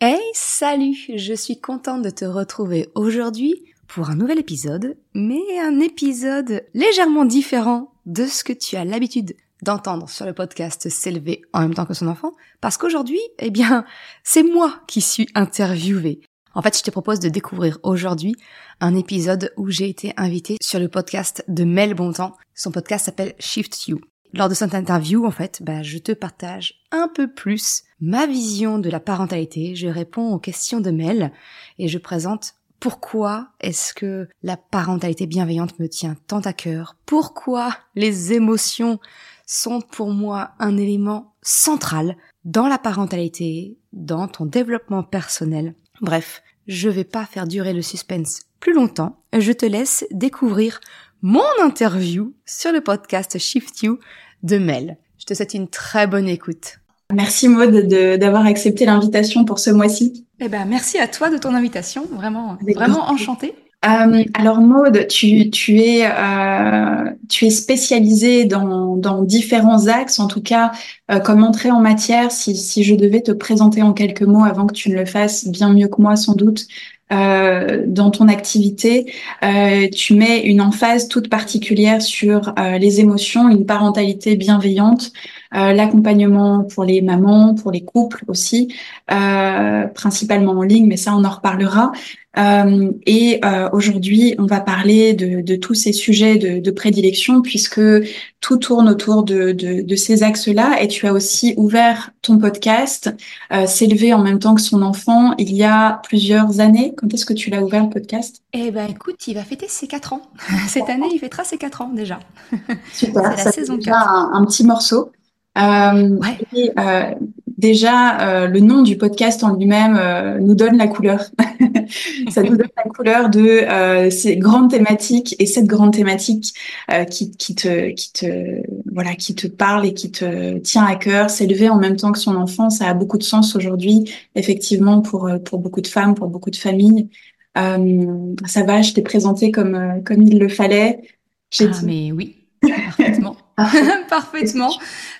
Hey, salut Je suis contente de te retrouver aujourd'hui pour un nouvel épisode, mais un épisode légèrement différent de ce que tu as l'habitude d'entendre sur le podcast s'élever en même temps que son enfant, parce qu'aujourd'hui, eh bien, c'est moi qui suis interviewée. En fait, je te propose de découvrir aujourd'hui un épisode où j'ai été invitée sur le podcast de Mel Bontemps. Son podcast s'appelle Shift You. Lors de cette interview, en fait, bah, je te partage un peu plus ma vision de la parentalité. Je réponds aux questions de Mel et je présente pourquoi est-ce que la parentalité bienveillante me tient tant à cœur? Pourquoi les émotions sont pour moi un élément central dans la parentalité, dans ton développement personnel? Bref, je vais pas faire durer le suspense plus longtemps. Je te laisse découvrir mon interview sur le podcast Shift You de Mel. Je te souhaite une très bonne écoute. Merci Maud d'avoir accepté l'invitation pour ce mois-ci. Eh ben, merci à toi de ton invitation, vraiment, vraiment enchantée. Euh, alors Maude, tu, tu, es, euh, tu es spécialisée dans, dans, différents axes, en tout cas euh, comme entrée en matière, si, si, je devais te présenter en quelques mots avant que tu ne le fasses bien mieux que moi sans doute, euh, dans ton activité, euh, tu mets une emphase toute particulière sur euh, les émotions, une parentalité bienveillante, l'accompagnement pour les mamans, pour les couples aussi, principalement en ligne, mais ça on en reparlera. Euh, et euh, aujourd'hui, on va parler de, de, tous ces sujets de, de, prédilection puisque tout tourne autour de, de ces axes-là. Et tu as aussi ouvert ton podcast, euh, s'élever en même temps que son enfant, il y a plusieurs années. Quand est-ce que tu l'as ouvert le podcast? Eh ben, écoute, il va fêter ses quatre ans. Cette année, il fêtera ses quatre ans déjà. Super. C'est la saison 4. Un, un, petit morceau. Euh, ouais. et, euh, déjà, euh, le nom du podcast en lui-même euh, nous donne la couleur. ça nous donne la couleur de ces grandes thématiques et cette grande thématique qui, qui, te, qui te, voilà, qui te parle et qui te tient à cœur. S'élever en même temps que son enfant, ça a beaucoup de sens aujourd'hui, effectivement, pour pour beaucoup de femmes, pour beaucoup de familles. ça va, je t'ai présenté comme comme il le fallait. Ah, mais oui, parfaitement. Parfaitement.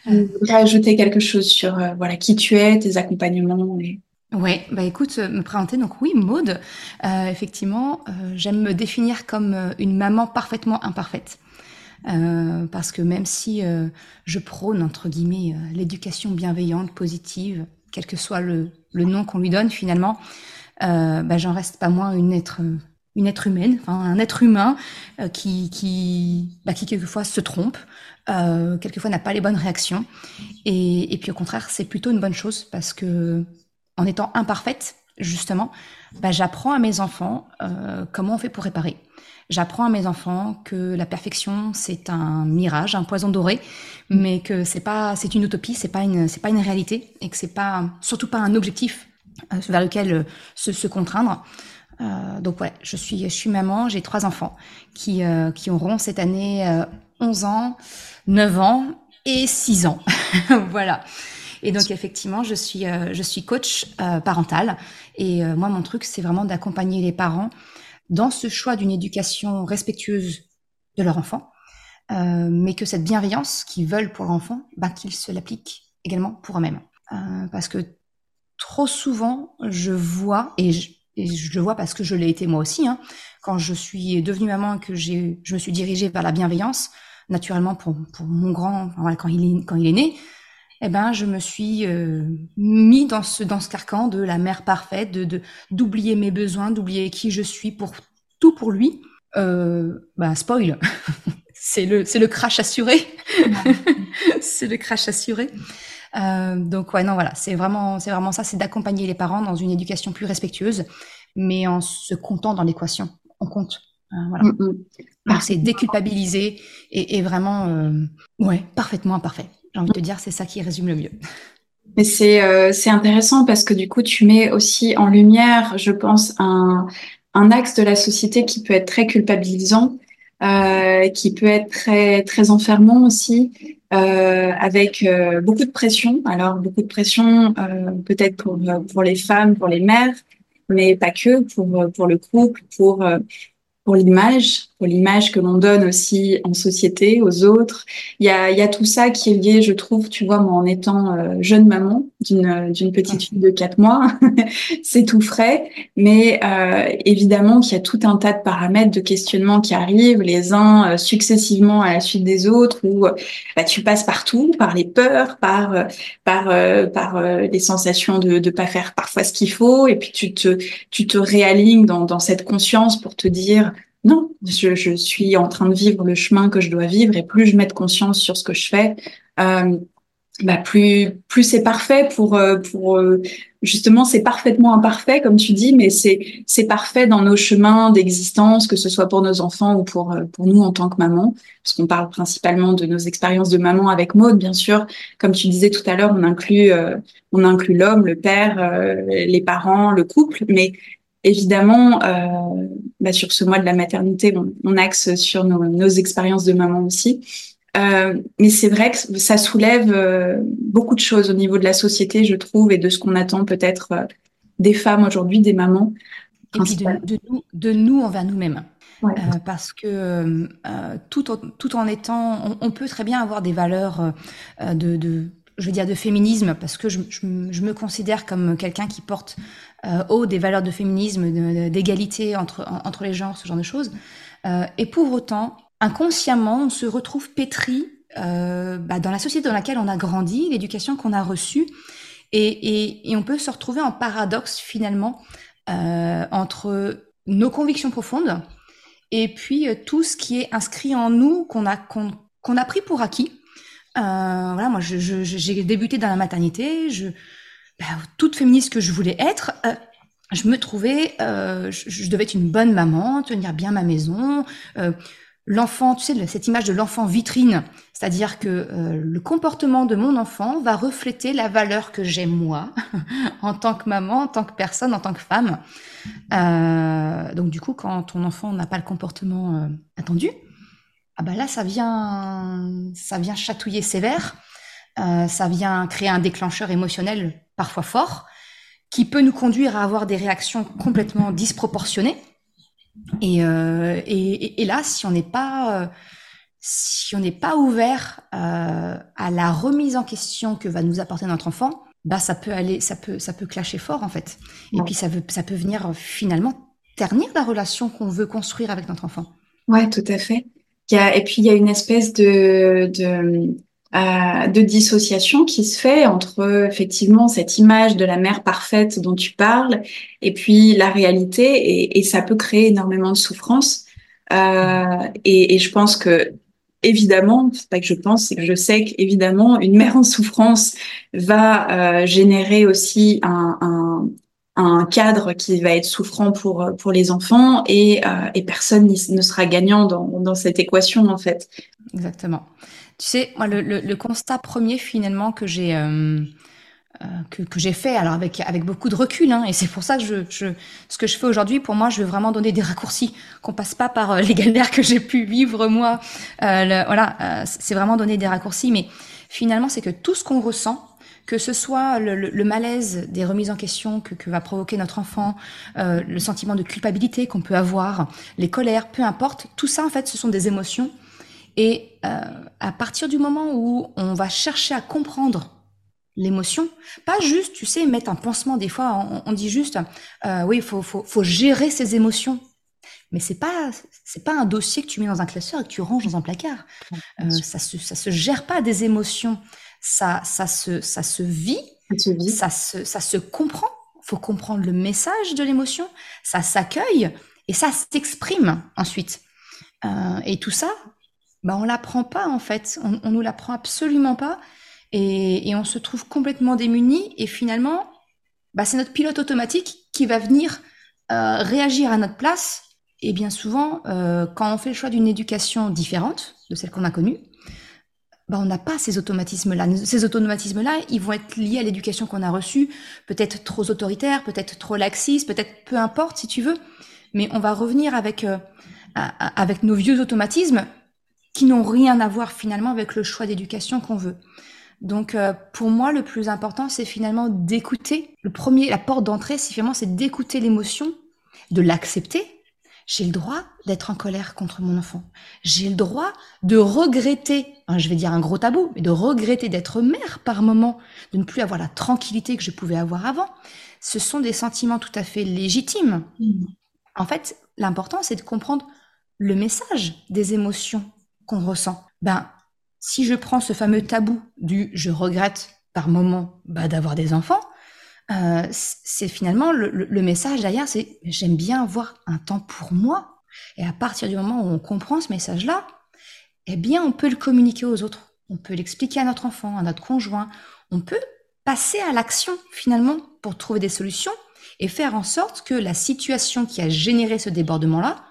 Je voudrais ajouter quelque chose sur euh, voilà qui tu es, tes accompagnements. Oui, bah écoute, euh, me présenter. Donc oui, Maude, euh, effectivement, j'aime me définir comme une maman parfaitement imparfaite. parce que même si je prône, entre guillemets, l'éducation bienveillante, positive, quel que soit le, le nom qu'on lui donne finalement, bah, j'en reste pas moins une être une être humaine, enfin, un être humain euh, qui, qui, bah, qui quelquefois se trompe, euh, quelquefois n'a pas les bonnes réactions. Et, et puis au contraire, c'est plutôt une bonne chose parce que en étant imparfaite, justement, bah, j'apprends à mes enfants euh, comment on fait pour réparer. J'apprends à mes enfants que la perfection c'est un mirage, un poison doré, mais que c'est pas, c'est une utopie, c'est pas une, c'est pas une réalité, et que c'est pas, surtout pas un objectif euh, vers lequel euh, se, se contraindre. Euh, donc ouais, je suis, je suis maman, j'ai trois enfants qui, euh, qui auront cette année euh, 11 ans, 9 ans et 6 ans. voilà. Et donc effectivement, je suis, euh, je suis coach euh, parental et moi mon truc c'est vraiment d'accompagner les parents dans ce choix d'une éducation respectueuse de leur enfant, mais que cette bienveillance qu'ils veulent pour l'enfant, bah, qu'ils se l'appliquent également pour eux-mêmes. parce que trop souvent, je vois et je, et je le vois parce que je l'ai été moi aussi, hein, quand je suis devenue maman et que j'ai, je me suis dirigée vers la bienveillance, naturellement pour, pour mon grand, voilà, quand il est, quand il est né, eh ben, je me suis euh, mis dans ce, dans ce carcan de la mère parfaite, de, de, d'oublier mes besoins, d'oublier qui je suis pour tout pour lui. Euh, bah, spoil, c'est le, c'est le crash assuré. c'est le crash assuré. Euh, donc ouais, non, voilà, c'est vraiment, c'est vraiment ça, c'est d'accompagner les parents dans une éducation plus respectueuse, mais en se comptant dans l'équation, on compte. Euh, voilà. Mm, mm. Donc c'est déculpabiliser et, et vraiment, euh, ouais, parfaitement imparfait. J'ai envie de te dire, c'est ça qui résume le mieux. Mais c'est euh, c'est intéressant parce que du coup, tu mets aussi en lumière, je pense, un, un axe de la société qui peut être très culpabilisant, euh, qui peut être très très enfermant aussi, euh, avec euh, beaucoup de pression. Alors beaucoup de pression, euh, peut-être pour pour les femmes, pour les mères, mais pas que pour pour le couple, pour pour l'image, pour l'image que l'on donne aussi en société aux autres. Il y a, y a tout ça qui est lié, je trouve, tu vois, moi en étant euh, jeune maman d'une d'une petite fille de quatre mois, c'est tout frais, mais euh, évidemment qu'il y a tout un tas de paramètres, de questionnements qui arrivent, les uns euh, successivement à la suite des autres, où bah, tu passes partout, par les peurs, par par par les sensations de de pas faire parfois ce qu'il faut, et puis tu te tu te réalignes dans dans cette conscience pour te dire non, je, je, suis en train de vivre le chemin que je dois vivre et plus je mets de conscience sur ce que je fais, euh, bah plus plus c'est parfait pour euh, pour euh, justement c'est parfaitement imparfait comme tu dis, mais c'est c'est parfait dans nos chemins d'existence, que ce soit pour nos enfants ou pour euh, pour nous en tant que maman, parce qu'on parle principalement de nos expériences de maman avec Maud, bien sûr. Comme tu disais tout à l'heure, on inclut on inclut l'homme, le père, les parents, le couple, mais Évidemment, euh, bah sur ce mois de la maternité, on, on axe sur nos, nos, expériences de maman aussi. Euh, mais c'est vrai que ça soulève euh, beaucoup de choses au niveau de la société, je trouve, et de ce qu'on attend peut-être des femmes aujourd'hui, des mamans. Et puis de, de, nous, de nous envers nous-mêmes. Ouais. Euh, parce que euh, tout, en, tout en étant, on, on, peut très bien avoir des valeurs de, de, je veux dire, de féminisme, parce que je, me considère comme quelqu'un qui porte euh, haut des valeurs de féminisme, d'égalité entre, entre les genres, ce genre de choses. Euh, et pour autant, inconsciemment, on se retrouve pétri euh, bah, dans la société dans laquelle on a grandi, l'éducation qu'on a reçue, et, on peut se retrouver en paradoxe finalement entre nos convictions profondes et puis tout ce qui est inscrit en nous qu'on a a pris pour acquis. Euh, voilà, moi, j'ai je, débuté dans la maternité, je bah, toute féministe que je voulais être, euh, je me trouvais, euh, je, je, devais être une bonne maman, tenir bien ma maison. Euh, l'enfant, tu sais, cette image de l'enfant vitrine, c'est-à-dire que euh, le comportement de mon enfant va refléter la valeur que j'ai moi, en tant que maman, en tant que personne, en tant que femme. Euh, donc du coup, quand ton enfant n'a pas le comportement attendu, ah bah là, ça vient, ça vient chatouiller sévère. Euh, ça vient créer un déclencheur émotionnel parfois fort, qui peut nous conduire à avoir des réactions complètement disproportionnées. Et, euh, et, et, là, si on n'est pas, euh, si on n'est pas ouvert à la remise en question que va nous apporter notre enfant, bah ça peut aller, ça peut, ça peut clasher fort en fait. Et ouais. puis ça, veut, ça peut venir finalement ternir la relation qu'on veut construire avec notre enfant. Ouais, tout à fait. Et puis il y a une espèce euh, de dissociation qui se fait entre effectivement cette image de la mère parfaite dont tu parles et puis la réalité et, ça peut créer énormément de souffrance. Euh, et, je pense que évidemment c'est pas que je pense c'est que je sais qu'évidemment une mère en souffrance va euh, générer aussi un, un, cadre qui va être souffrant pour pour les enfants et, euh, et personne ne sera gagnant dans, dans cette équation en fait exactement tu sais, moi, le, le, constat premier finalement que j'ai euh, euh, que, que j'ai fait, alors avec avec beaucoup de recul, hein, et c'est pour ça que je, je ce que je fais aujourd'hui, pour moi, je veux vraiment donner des raccourcis, qu'on passe pas par euh, les galères que j'ai pu vivre moi. Euh, voilà, euh, c'est vraiment donner des raccourcis, mais finalement, c'est que tout ce qu'on ressent, que ce soit le, le, le, malaise des remises en question que, que va provoquer notre enfant, euh, le sentiment de culpabilité qu'on peut avoir, les colères, peu importe, tout ça en fait, ce sont des émotions et euh, à partir du moment où on va chercher à comprendre l'émotion, pas juste, tu sais, mettre un pansement. Des fois, on, on dit juste, euh, oui, il faut, faut, faut gérer ses émotions. Mais c'est pas, c'est pas un dossier que tu mets dans un classeur et que tu ranges dans un placard. Euh, ça se, ça se gère pas des émotions. Ça, ça se, ça se vit. Ça se, vit. Ça se, ça se comprend. Faut comprendre le message de l'émotion. Ça s'accueille et ça s'exprime ensuite. Euh, et tout ça, bah on l'apprend pas en fait, on, on nous l'apprend absolument pas et, et, on se trouve complètement démunis et finalement bah, c'est notre pilote automatique qui va venir euh, réagir à notre place et bien souvent euh, quand on fait le choix d'une éducation différente de celle qu'on a connue, bah, on n'a pas ces automatismes-là. Ces automatismes-là, ils vont être liés à l'éducation qu'on a reçue, peut-être trop autoritaire, peut-être trop laxiste, peut-être peu importe si tu veux, mais on va revenir avec euh, avec nos vieux automatismes qui n'ont rien à voir finalement avec le choix d'éducation qu'on veut. Donc euh, pour moi, le plus important, c'est finalement d'écouter. Le premier, la porte d'entrée, c'est finalement c'est d'écouter l'émotion, de l'accepter. J'ai le droit d'être en colère contre mon enfant. J'ai le droit de regretter, hein, je vais dire un gros tabou, mais de regretter d'être mère par moment, de ne plus avoir la tranquillité que je pouvais avoir avant. Ce sont des sentiments tout à fait légitimes. Mmh. En fait, l'important, c'est de comprendre le message des émotions qu'on ressent. Ben, si je prends ce fameux tabou du je regrette par moment bah, d'avoir des enfants, euh, c'est finalement le, message derrière, c'est j'aime bien avoir un temps pour moi. Et à partir du moment où on comprend ce message-là, eh bien, on peut le communiquer aux autres. On peut l'expliquer à notre enfant, à notre conjoint. On peut passer à l'action finalement pour trouver des solutions et faire en sorte que la situation qui a généré ce débordement-là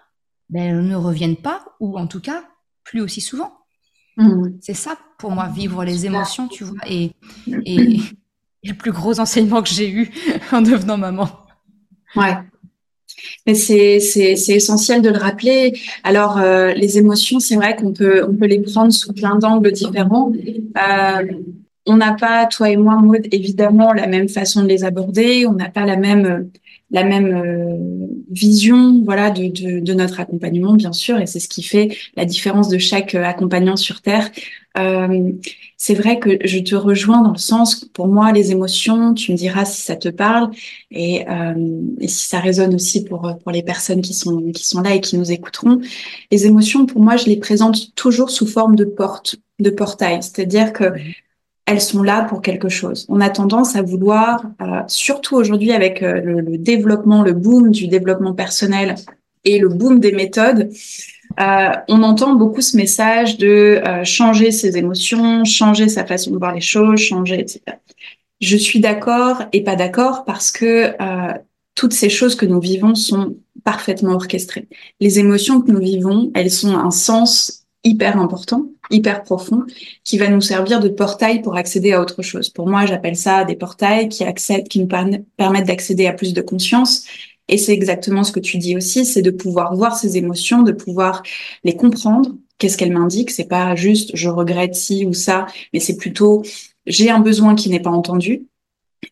ben, ne revienne pas ou en tout cas plus aussi souvent. Mmh. C'est ça pour moi, vivre les émotions, tu vois, et, et, le plus gros enseignement que j'ai eu en devenant maman. Ouais. Mais c'est, essentiel de le rappeler. Alors, euh, les émotions, c'est vrai qu'on peut, on peut les prendre sous plein d'angles différents. Euh, on n'a pas, toi et moi, Maud, évidemment, la même façon de les aborder. On n'a pas la même la même euh, vision voilà de, de, de, notre accompagnement bien sûr et c'est ce qui fait la différence de chaque accompagnant sur terre euh, c'est vrai que je te rejoins dans le sens pour moi les émotions tu me diras si ça te parle et, euh, et si ça résonne aussi pour pour les personnes qui sont qui sont là et qui nous écouteront. Les émotions pour moi je les présente toujours sous forme de porte de portail. C'est-à-dire que elles sont là pour quelque chose. On a tendance à vouloir, euh, surtout aujourd'hui avec euh, le, développement, le boom du développement personnel et le boom des méthodes, euh, on entend beaucoup ce message de changer ses émotions, changer sa façon de voir les choses, changer, etc. Je suis d'accord et pas d'accord parce que toutes ces choses que nous vivons sont parfaitement orchestrées. Les émotions que nous vivons, elles sont un sens hyper important, hyper profond, qui va nous servir de portail pour accéder à autre chose. Pour moi, j'appelle ça des portails qui accèdent, qui nous permettent d'accéder à plus de conscience. Et c'est exactement ce que tu dis aussi, c'est de pouvoir voir ces émotions, de pouvoir les comprendre. Qu'est-ce qu'elles m'indiquent C'est pas juste je regrette ci ou ça, mais c'est plutôt j'ai un besoin qui n'est pas entendu.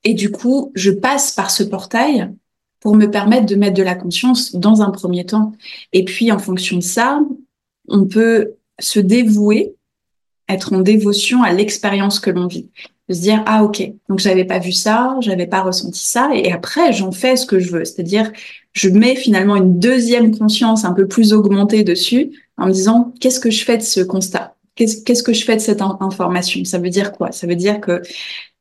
Et du coup, je passe par ce portail pour me permettre de mettre de la conscience dans un premier temps. Et puis, en fonction de ça, on peut se dévouer, être en dévotion à l'expérience que l'on vit. Se dire, ah ok, donc j'avais pas vu ça, j'avais pas ressenti ça, et après j'en fais ce que je veux. C'est-à-dire, je mets finalement une deuxième conscience un peu plus augmentée dessus, en me disant, qu'est-ce que je fais de ce constat? Qu'est-ce que je fais de cette information? Ça veut dire quoi? Ça veut dire que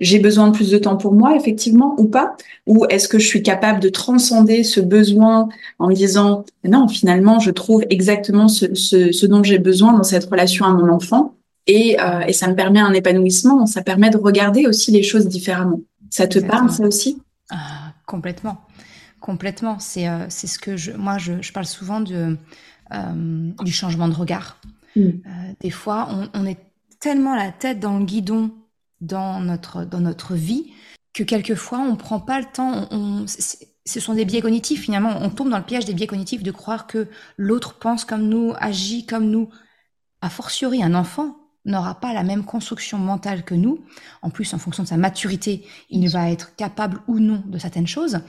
j'ai besoin de plus de temps pour moi, effectivement, ou pas? Ou est-ce que je suis capable de transcender ce besoin en me disant non, finalement, je trouve exactement ce dont j'ai besoin dans cette relation à mon enfant? Et, euh, et, ça me permet un épanouissement, ça permet de regarder aussi les choses différemment. Ça te parle, ça aussi? Ah, Complètement, complètement. C'est euh, ce que je, moi, je, je parle souvent de, euh, du changement de regard. Mm. Euh, des fois, on, on, est tellement la tête dans le guidon dans notre, dans notre vie que quelquefois, on prend pas le temps. On, ce sont des biais cognitifs, finalement. On tombe dans le piège des biais cognitifs de croire que l'autre pense comme nous, agit comme nous. A fortiori, un enfant n'aura pas la même construction mentale que nous. En plus, en fonction de sa maturité, il va être capable ou non de certaines choses.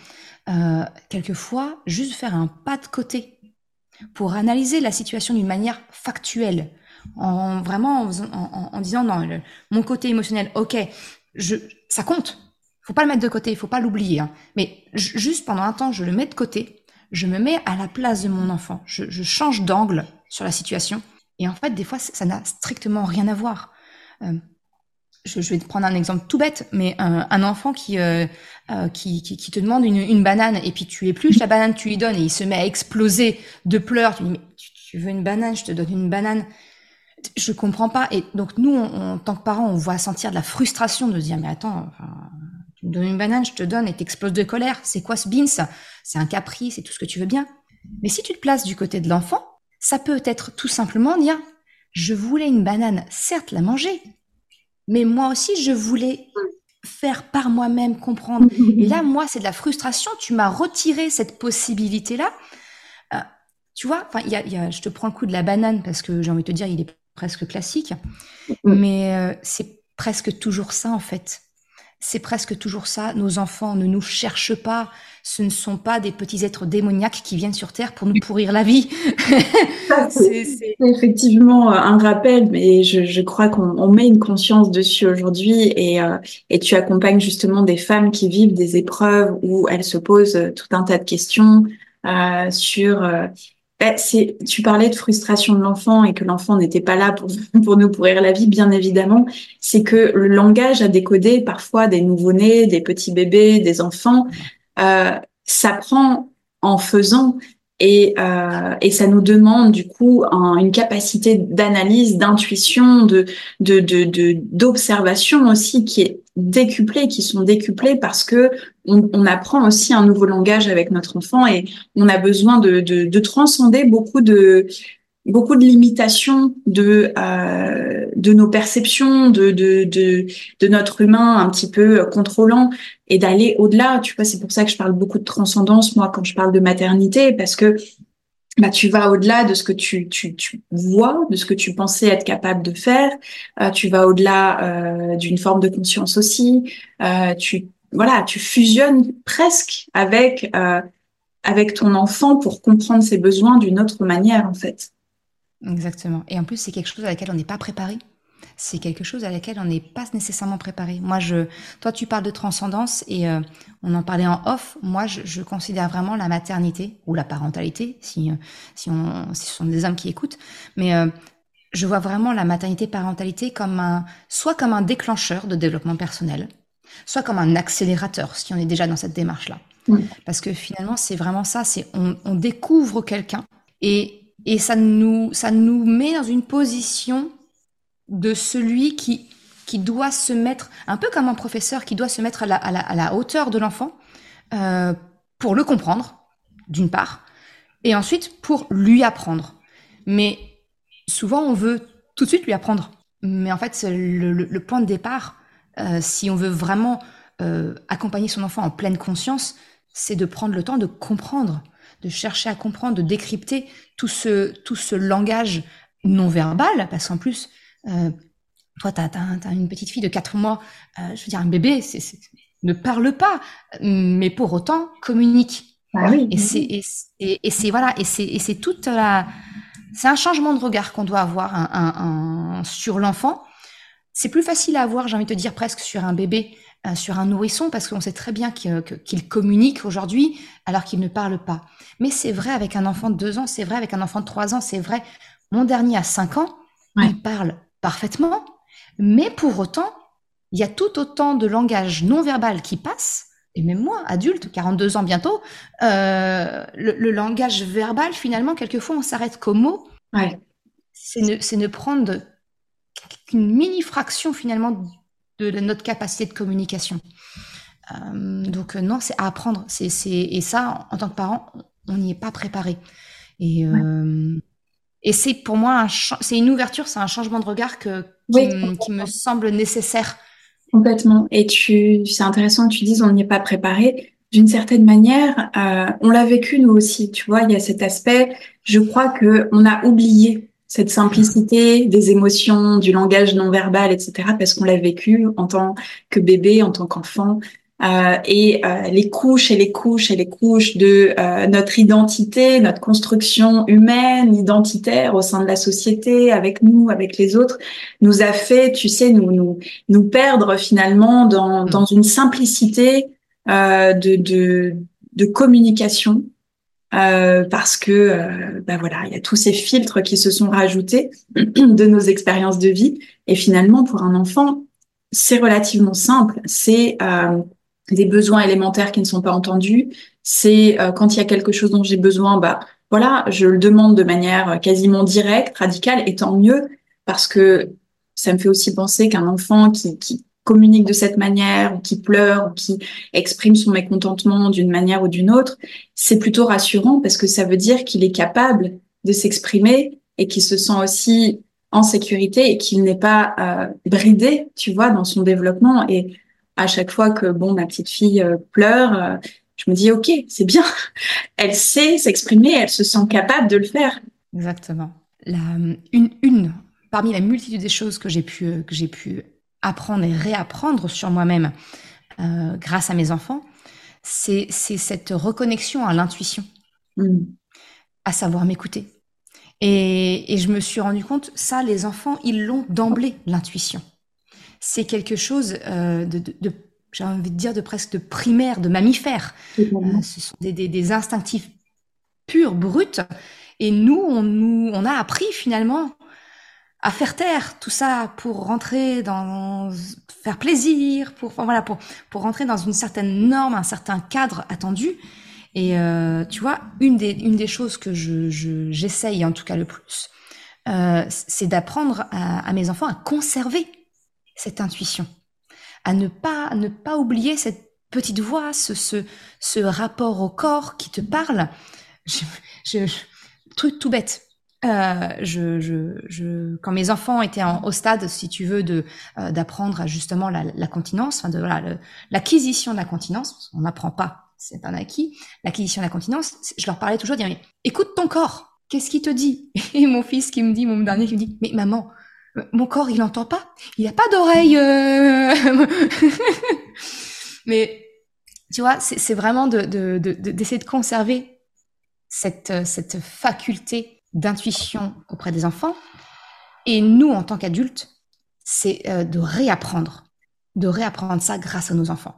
Euh, quelquefois, juste faire un pas de côté pour analyser la situation d'une manière factuelle, en vraiment en, disant non, mon côté émotionnel, ok, ça compte. Faut pas le mettre de côté, il faut pas l'oublier. Hein. Mais juste pendant un temps, je le mets de côté, je me mets à la place de mon enfant, je change d'angle sur la situation. Et en fait, des fois, ça n'a strictement rien à voir. Euh, je, vais te prendre un exemple tout bête, mais un, un enfant qui, euh, euh, qui, qui, te demande une, banane et puis tu épluches la banane, tu lui donnes et il se met à exploser de pleurs. Tu lui dis, mais tu, veux une banane, je te donne une banane. Je comprends pas. Et donc nous, en tant que parents, on voit sentir de la frustration de dire, mais attends, tu me donnes une banane, je te donne et t'exploses de colère. C'est quoi ce beans C'est un caprice, c'est tout ce que tu veux bien. Mais si tu te places du côté de l'enfant, ça peut être tout simplement dire, je voulais une banane, certes la manger, mais moi aussi je voulais faire par moi-même comprendre. Et là, moi, c'est de la frustration. Tu m'as retiré cette possibilité-là. Euh, tu vois, enfin, y a, y a, je te prends le coup de la banane parce que j'ai envie de te dire, il est presque classique, mais euh, c'est presque toujours ça en fait. C'est presque toujours ça. Nos enfants ne nous cherchent pas. Ce ne sont pas des petits êtres démoniaques qui viennent sur Terre pour nous pourrir la vie. c'est effectivement un rappel, mais je, je crois qu'on met une conscience dessus aujourd'hui et, euh, et tu accompagnes justement des femmes qui vivent des épreuves où elles se posent tout un tas de questions euh, sur euh, bah, c'est, tu parlais de frustration de l'enfant et que l'enfant n'était pas là pour, pour nous pourrir la vie, bien évidemment. C'est que le langage à décoder, parfois des nouveau-nés, des petits bébés, des enfants, euh, s'apprend en faisant et, euh, et ça nous demande du coup un, une capacité d'analyse, d'intuition, de, de, de, d'observation aussi qui est décuplée, qui sont décuplées parce que on, on, apprend aussi un nouveau langage avec notre enfant et on a besoin de, de, de transcender beaucoup de beaucoup de limitations de euh, de nos perceptions de, de de de notre humain un petit peu contrôlant et d'aller au-delà. Tu vois c'est pour ça que je parle beaucoup de transcendance moi quand je parle de maternité parce que bah, tu vas au-delà de ce que tu, tu, tu vois, de ce que tu pensais être capable de faire. Euh, tu vas au-delà euh, d'une forme de conscience aussi. Euh, tu voilà, tu fusionnes presque avec avec ton enfant pour comprendre ses besoins d'une autre manière en fait. Exactement. Et en plus, c'est quelque chose à laquelle on n'est pas préparé. C'est quelque chose à laquelle on n'est pas nécessairement préparé. Moi, je, toi, tu parles de transcendance et euh, on en parlait en off. Moi, je, je, considère vraiment la maternité ou la parentalité, si, si, on, si ce sont des hommes qui écoutent, mais euh, je vois vraiment la maternité-parentalité comme un, soit comme un déclencheur de développement personnel, soit comme un accélérateur, si on est déjà dans cette démarche-là. Oui. Parce que finalement, c'est vraiment ça, c'est on, on découvre quelqu'un et et ça nous, ça nous met dans une position de celui qui, qui doit se mettre, un peu comme un professeur qui doit se mettre à la, à la, à la hauteur de l'enfant euh, pour le comprendre, d'une part, et ensuite pour lui apprendre. Mais souvent, on veut tout de suite lui apprendre. Mais en fait, le, le, point de départ, euh, si on veut vraiment euh, accompagner son enfant en pleine conscience, c'est de prendre le temps de comprendre de chercher à comprendre, de décrypter tout ce, tout ce langage non verbal, parce qu'en plus, toi, tu as, as, une petite fille de 4 mois, euh, je veux dire, un bébé c'est ne parle pas, mais pour autant communique. Ah oui, et c'est et, et, et c'est voilà et c'est et c'est toute la c'est un changement de regard qu'on doit avoir un, un, un, sur l'enfant. C'est plus facile à avoir, j'ai envie de te dire presque sur un bébé, euh, sur un nourrisson, parce qu'on sait très bien qu'il qu communique aujourd'hui alors qu'il ne parle pas. Mais c'est vrai avec un enfant de deux ans, c'est vrai avec un enfant de trois ans, c'est vrai. Mon dernier a cinq ans, ouais. il parle parfaitement, mais pour autant, il y a tout autant de langage non verbal qui passe. Et même moi, adulte, 42 ans bientôt, euh, le, le, langage verbal, finalement, quelquefois, on s'arrête qu'au mot. Ouais. C'est ne, ne, prendre qu'une mini fraction, finalement, de notre capacité de communication. Euh, donc non, c'est à apprendre. C'est, et ça, en tant que parent, on n'y est pas préparé. Et, ouais. euh, et c'est pour moi, c'est une ouverture, c'est un changement de regard que, qui, oui, qui me semble nécessaire. Complètement. Et tu, c'est intéressant que tu dises on n'y est pas préparé. D'une certaine manière, euh, on l'a vécu nous aussi. Tu vois, il y a cet aspect. Je crois que on a oublié cette simplicité des émotions, du langage non verbal, etc., parce qu'on l'a vécu en tant que bébé, en tant qu'enfant. Euh, et euh, les couches et les couches et les couches de euh, notre identité, notre construction humaine, identitaire au sein de la société, avec nous, avec les autres, nous a fait, tu sais, nous nous, nous perdre finalement dans, dans une simplicité euh, de, de, de communication euh, parce que ben voilà, il y a tous ces filtres qui se sont rajoutés de nos expériences de vie. Et finalement, pour un enfant, c'est relativement simple. C'est euh, des besoins élémentaires qui ne sont pas entendus. C'est euh, quand il y a quelque chose dont j'ai besoin, bah voilà, je le demande de manière quasiment directe, radicale, et tant mieux parce que ça me fait aussi penser qu'un enfant qui, qui communique de cette manière, ou qui pleure, ou qui exprime son mécontentement d'une manière ou d'une autre, c'est plutôt rassurant parce que ça veut dire qu'il est capable de s'exprimer et qu'il se sent aussi en sécurité et qu'il n'est pas euh, bridé, tu vois, dans son développement. Et à chaque fois que bon ma petite fille euh, pleure, euh, je me dis ok, c'est bien, elle sait s'exprimer, elle se sent capable de le faire. Exactement. La, une, une parmi la multitude des choses que j'ai pu que j'ai pu apprendre et réapprendre sur moi-même grâce à mes enfants, c'est cette reconnexion à l'intuition, mm. à savoir m'écouter. Et, et, je me suis rendu compte, ça, les enfants, ils l'ont d'emblée, l'intuition. C'est quelque chose euh, de, de, de j'ai envie de dire, de presque de primaire, de mammifère. Euh, ce sont des, des, des, instinctifs purs, bruts. Et nous, on, nous, on a appris finalement à faire taire tout ça pour rentrer dans faire plaisir, pour voilà pour pour rentrer dans une certaine norme, un certain cadre attendu. Et euh, tu vois, une des une des choses que je j'essaye en tout cas le plus, euh, c'est d'apprendre à, à, mes enfants à conserver cette intuition, à ne pas ne pas oublier cette petite voix, ce ce ce rapport au corps qui te parle. Je, truc tout bête euh, je, je, je, quand mes enfants étaient en, au stade, si tu veux, de euh, d'apprendre justement la, la, continence, enfin de l'acquisition de la continence, on n'apprend pas, c'est un acquis. L'acquisition de la continence, je leur parlais toujours, dire, écoute ton corps, qu'est-ce qu'il te dit? Et mon fils qui me dit, mon dernier qui me dit, mais maman, mon corps il n'entend pas, il n'a pas d'oreille. Euh... mais tu vois, c'est vraiment de d'essayer de, de, conserver cette cette faculté d'intuition auprès des enfants. Et nous, en tant qu'adultes, c'est euh, de réapprendre, de réapprendre ça grâce à nos enfants.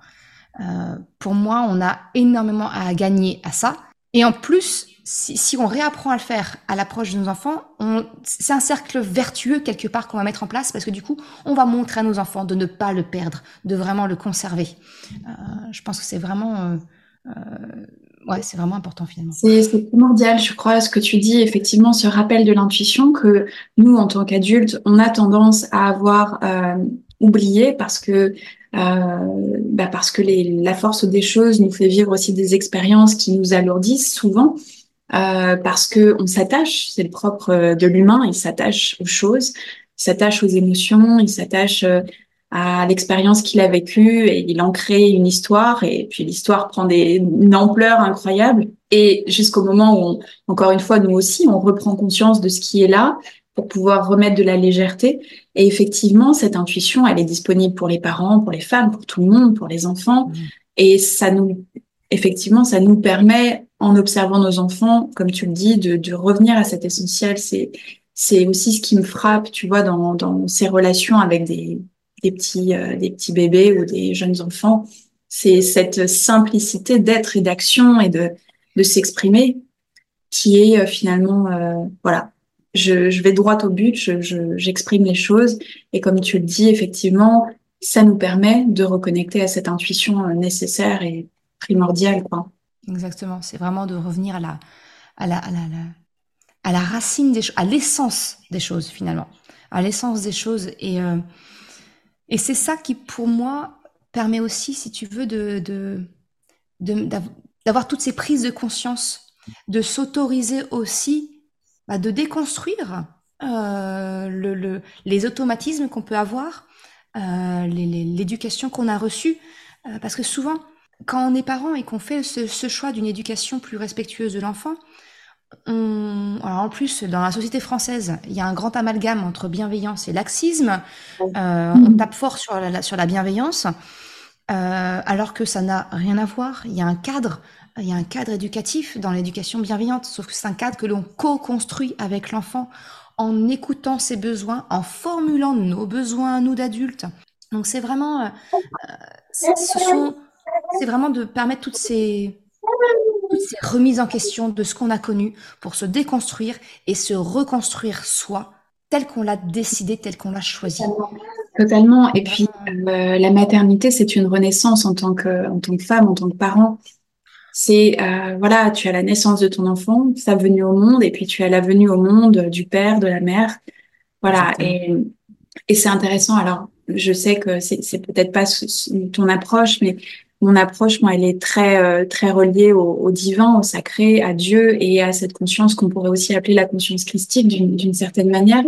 Euh, pour moi, on a énormément à gagner à ça. Et en plus, si, si on réapprend à le faire à l'approche de nos enfants, c'est un cercle vertueux quelque part qu'on va mettre en place parce que du coup, on va montrer à nos enfants de ne pas le perdre, de vraiment le conserver. Euh, je pense que c'est vraiment euh, euh ouais, c'est vraiment important finalement. C'est primordial, je crois, ce que tu dis, effectivement, ce rappel de l'intuition que nous, en tant qu'adultes, on a tendance à avoir euh, oublié parce que euh, bah parce que la force des choses nous fait vivre aussi des expériences qui nous alourdissent souvent. Euh, parce que on s'attache, c'est le propre de l'humain, il s'attache aux choses, il s'attache aux émotions, il s'attache euh, à l'expérience qu'il a vécue et il en crée une histoire et puis l'histoire prend des, une ampleur incroyable et jusqu'au moment où, encore une fois, nous aussi, on reprend conscience de ce qui est là pour pouvoir remettre de la légèreté. Et effectivement, cette intuition, elle est disponible pour les parents, pour les femmes, pour tout le monde, pour les enfants. Mmh. Et ça nous, effectivement, ça nous permet, en observant nos enfants, comme tu le dis, de, revenir à cet essentiel. C'est, aussi ce qui me frappe, tu vois, dans, ces relations avec des, petits, euh, des petits bébés ou des jeunes enfants. C'est cette simplicité d'être et d'action et de, s'exprimer qui est euh, finalement, euh, voilà, je, vais droit au but, j'exprime je, les choses et comme tu le dis, effectivement, ça nous permet de reconnecter à cette intuition nécessaire et primordiale, quoi. Exactement, c'est vraiment de revenir à la, à la, à la, à la racine des choses, à l'essence des choses finalement, à l'essence des choses. Et euh, et c'est ça qui, pour moi, permet aussi, si tu veux, de, de, d'avoir toutes ces prises de conscience, de s'autoriser aussi bah, de déconstruire euh, le, le, les automatismes qu'on peut avoir, euh, l'éducation qu'on a reçue. Parce que souvent, quand on est parent et qu'on fait ce, ce choix d'une éducation plus respectueuse de l'enfant, alors en plus, dans la société française, il y a un grand amalgame entre bienveillance et laxisme. Euh, on tape fort sur la, sur la bienveillance, euh, alors que ça n'a rien à voir. Il y a un cadre, il y a un cadre éducatif dans l'éducation bienveillante, sauf que c'est un cadre que l'on co-construit avec l'enfant en écoutant ses besoins, en formulant nos besoins, nous d'adultes. Donc c'est vraiment, euh, c'est vraiment de permettre toutes ces ces remises en question de ce qu'on a connu pour se déconstruire et se reconstruire soi tel qu'on l'a décidé, tel qu'on l'a choisi. Totalement. Et puis euh, la maternité, c'est une renaissance en tant que en tant que femme, en tant que parent. C'est euh, voilà, tu as la naissance de ton enfant, sa venue au monde, et puis tu as la venue au monde du père, de la mère. Voilà. Et, et c'est intéressant. Alors, je sais que c'est peut-être pas ton approche, mais mon approche, moi, elle est très euh, très reliée au, divin, au sacré, à Dieu et à cette conscience qu'on pourrait aussi appeler la conscience christique d'une certaine manière.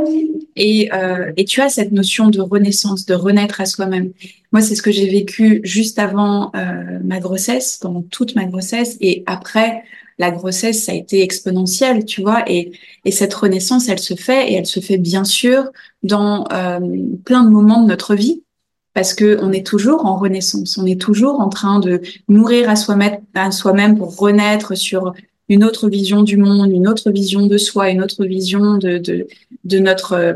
Et, euh, et tu as cette notion de renaissance, de renaître à soi-même. Moi, c'est ce que j'ai vécu juste avant euh, ma grossesse, pendant toute ma grossesse, et après la grossesse, ça a été exponentiel, tu vois. Et, et cette renaissance, elle se fait, et elle se fait bien sûr dans euh, plein de moments de notre vie parce que on est toujours en renaissance, on est toujours en train de nourrir à soi-même pour renaître sur une autre vision du monde, une autre vision de soi, une autre vision de, de, de notre euh,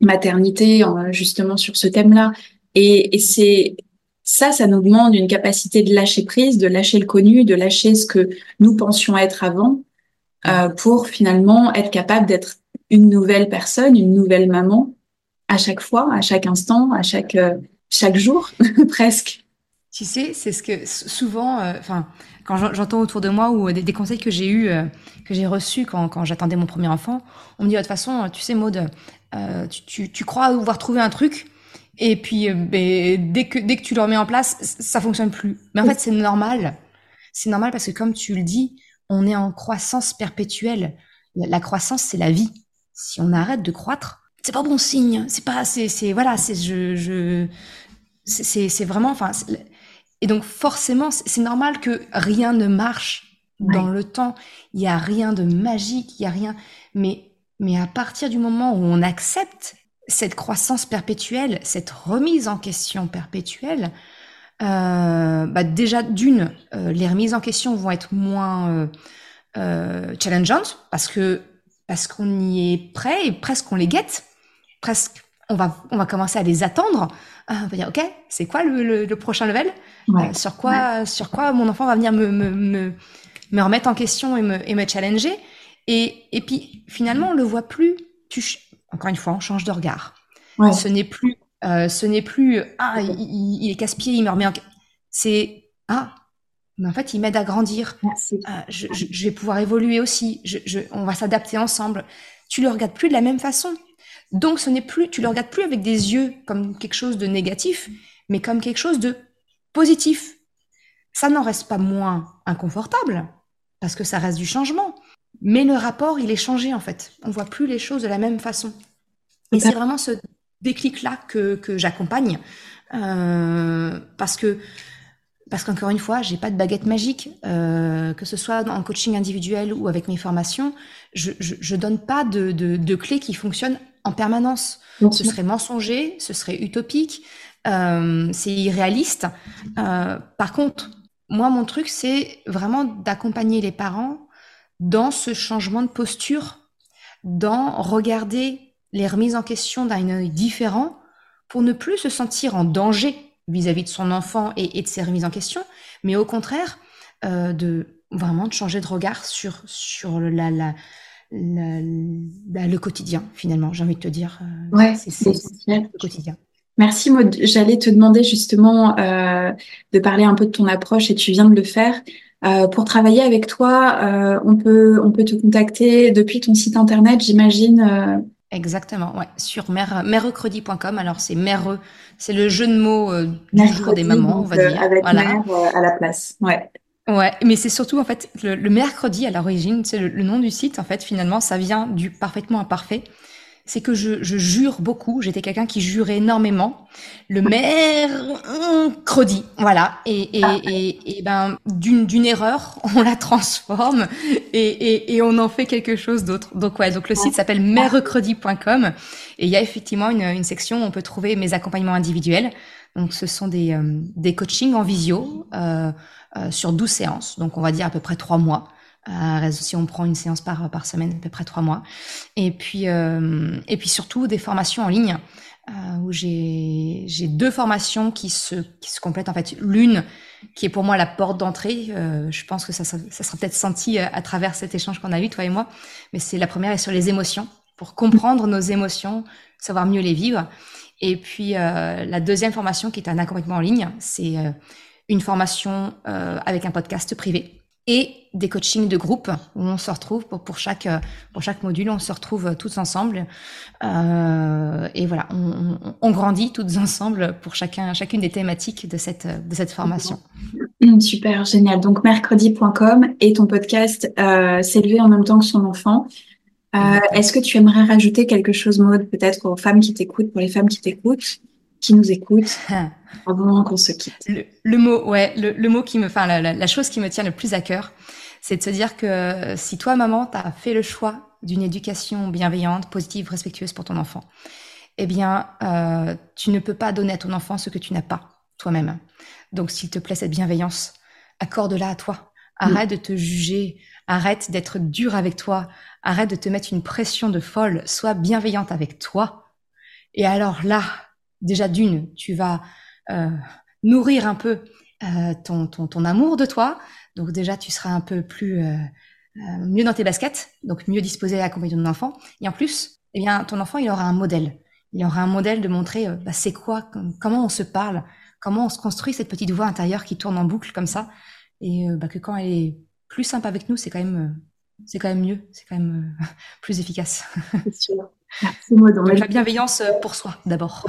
maternité, justement sur ce thème-là. Et, et c'est ça, ça nous demande une capacité de lâcher prise, de lâcher le connu, de lâcher ce que nous pensions être avant, euh, pour finalement être capable d'être une nouvelle personne, une nouvelle maman à chaque fois, à chaque instant, à chaque euh, chaque jour, presque. Tu sais, c'est ce que souvent, euh, enfin, quand j'entends autour de moi ou des, conseils que j'ai eu, euh, que j'ai reçus quand, j'attendais mon premier enfant, on me dit de toute façon, tu sais, Maud, euh, tu, crois avoir trouvé un truc, et puis ben, dès que dès que tu le remets en place, ça fonctionne plus. Mais en fait, c'est normal. C'est normal parce que comme tu le dis, on est en croissance perpétuelle. La croissance, c'est la vie. Si on arrête de croître, c'est pas bon signe. C'est pas, c'est, voilà, c'est je, je c'est vraiment, enfin, et donc forcément, c'est normal que rien ne marche dans le temps. Il y a rien de magique, il y a rien. Mais, mais à partir du moment où on accepte cette croissance perpétuelle, cette remise en question perpétuelle, euh, bah déjà d'une, euh, les remises en question vont être moins euh, euh challengeantes parce que parce qu'on y est prêt et presque on les guette, presque on va on va commencer à les attendre ah, on va dire, OK, c'est quoi le, prochain level? Euh, sur, quoi, sur quoi mon enfant va venir me, me, me, remettre en question et me, et me challenger? Et, et puis, finalement, on le voit plus. Tu, encore une fois, on change de regard. Ce n'est plus, euh, ce n'est plus, ah, il, est casse-pied, il me remet en... C'est, ah, mais en fait, il m'aide à grandir. Euh, je, je, vais pouvoir évoluer aussi. Je, on va s'adapter ensemble. Tu le regardes plus de la même façon. Donc, ce n'est plus, tu le regardes plus avec des yeux comme quelque chose de négatif, mais comme quelque chose de positif. Ça n'en reste pas moins inconfortable, parce que ça reste du changement. Mais le rapport, il est changé, en fait. On voit plus les choses de la même façon. Et c'est vraiment ce déclic-là que, que j'accompagne, euh, parce que parce qu'encore une fois, j'ai pas de baguette magique, euh, que ce soit en coaching individuel ou avec mes formations, je, je, donne pas de, de, de clés qui fonctionnent en permanence. Ce serait mensonger, ce serait utopique, euh, c'est irréaliste. Euh, par contre, moi, mon truc, c'est vraiment d'accompagner les parents dans ce changement de posture, dans regarder les remises en question d'un œil différent pour ne plus se sentir en danger vis-à-vis de son enfant et, de ses remises en question, mais au contraire, euh, de vraiment de changer de regard sur, sur la, la, bah, le quotidien, finalement, j'ai envie de te dire. Euh, ouais, c'est le quotidien. Merci Maud. J'allais te demander justement euh, de parler un peu de ton approche et tu viens de le faire. Euh, pour travailler avec toi, euh, on peut on peut te contacter depuis ton site internet, j'imagine. Euh. Exactement, ouais, sur merrecredi.com. Alors c'est mereux, c'est le jeu de mots du jour des mamans, on va dire. Avec voilà. mère à la place, ouais. Ouais, mais c'est surtout en fait le, mercredi à l'origine, c'est le, nom du site en fait finalement ça vient du parfaitement imparfait. C'est que je, jure beaucoup. J'étais quelqu'un qui jurait énormément. Le mercredi, voilà. Et, et, et, ben d'une d'une erreur, on la transforme et, et, on en fait quelque chose d'autre. Donc ouais, donc le site s'appelle mercredi.com et il y a effectivement une, une section où on peut trouver mes accompagnements individuels. Donc ce sont des euh, des coachings en visio. Euh, euh, sur 12 séances. Donc, on va dire à peu près trois mois. Euh, si on prend une séance par, par semaine, à peu près trois mois. Et puis, euh, et puis surtout des formations en ligne où j'ai deux formations qui se, qui se complètent. En fait, l'une qui est pour moi la porte d'entrée. je pense que ça, ça, sera peut-être senti à travers cet échange qu'on a eu, toi et moi. Mais c'est la première est sur les émotions, pour comprendre nos émotions, savoir mieux les vivre. Et puis la deuxième formation qui est un accompagnement en ligne, c'est une formation euh, avec un podcast privé et des coachings de groupe où on se retrouve pour, chaque pour chaque module, on se retrouve tous ensemble euh, et voilà, on, grandit toutes ensemble pour chacun chacune des thématiques de cette de cette formation. Mmh, super, génial. Donc mercredi.com et ton podcast euh, s'élever en même temps que son enfant. Euh, est-ce que tu aimerais rajouter quelque chose, Maud, peut-être aux femmes qui t'écoutent, pour les femmes qui t'écoutent, qui nous écoutent, avant qu'on se quitte? Le, mot, ouais, le, mot qui me, enfin la, chose qui me tient le plus à cœur, c'est de se dire que si toi, maman, t'as fait le choix d'une éducation bienveillante, positive, respectueuse pour ton enfant, eh bien, euh, tu ne peux pas donner à ton enfant ce que tu n'as pas toi-même. Donc, s'il te plaît, cette bienveillance, accorde-la à toi. Arrête de te juger, arrête d'être dur avec toi, arrête de te mettre une pression de folle, sois bienveillante avec toi. Et alors là, déjà d'une, tu vas euh, nourrir un peu euh, ton, amour de toi. Donc déjà, tu seras un peu plus euh, mieux dans tes baskets, donc mieux disposé à accompagner ton enfant. Et en plus, eh bien, ton enfant, il aura un modèle. Il aura un modèle de montrer bah, c'est quoi, comment on se parle, comment on se construit cette petite voix intérieure qui tourne en boucle comme ça, et bah, que quand elle plus simple avec nous, c'est quand même, c'est quand même mieux, c'est quand même plus efficace. C'est sûr. Donc, la bienveillance pour soi d'abord.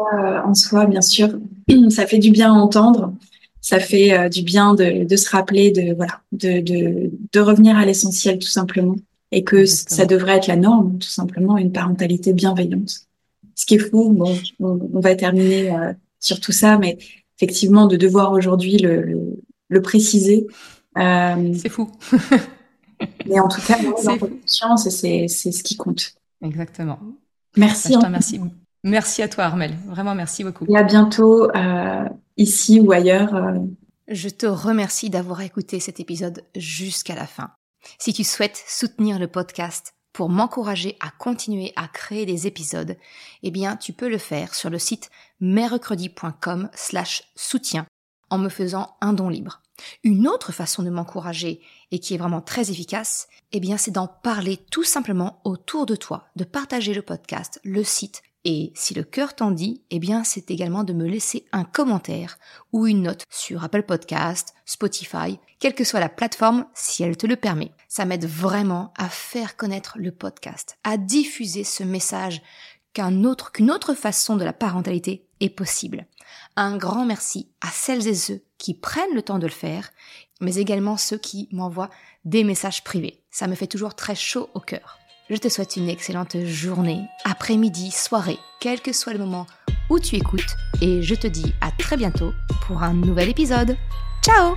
en soi, bien sûr, ça fait du bien à entendre. Ça fait euh, du bien de, de, se rappeler de voilà, de, de, de revenir à l'essentiel tout simplement, et que ça devrait être la norme, tout simplement, une parentalité bienveillante. Ce qui est fou, bon, on, va terminer euh, sur tout ça, mais effectivement, de devoir aujourd'hui le, le, préciser. Euh, c'est fou. mais en tout cas, et c'est ce qui compte. Exactement. Merci. Bah, merci. Merci à toi, Armel. Vraiment, merci beaucoup. Et à bientôt, euh, ici ou ailleurs. Euh. Je te remercie d'avoir écouté cet épisode jusqu'à la fin. Si tu souhaites soutenir le podcast pour m'encourager à continuer à créer des épisodes, eh bien, tu peux le faire sur le site mercredi.com slash soutien en me faisant un don libre. Une autre façon de m'encourager et qui est vraiment très efficace, eh bien, c'est d'en parler tout simplement autour de toi, de partager le podcast, le site, et si le cœur t'en dit, eh bien, c'est également de me laisser un commentaire ou une note sur Apple Podcast, Spotify, quelle que soit la plateforme, si elle te le permet. Ça m'aide vraiment à faire connaître le podcast, à diffuser ce message qu'une autre façon de la parentalité est possible. Un grand merci à celles et ceux qui prennent le temps de le faire, mais également ceux qui m'envoient des messages privés. Ça me fait toujours très chaud au cœur. Je te souhaite une excellente journée, après-midi, soirée, quel que soit le moment où tu écoutes, et je te dis à très bientôt pour un nouvel épisode. Ciao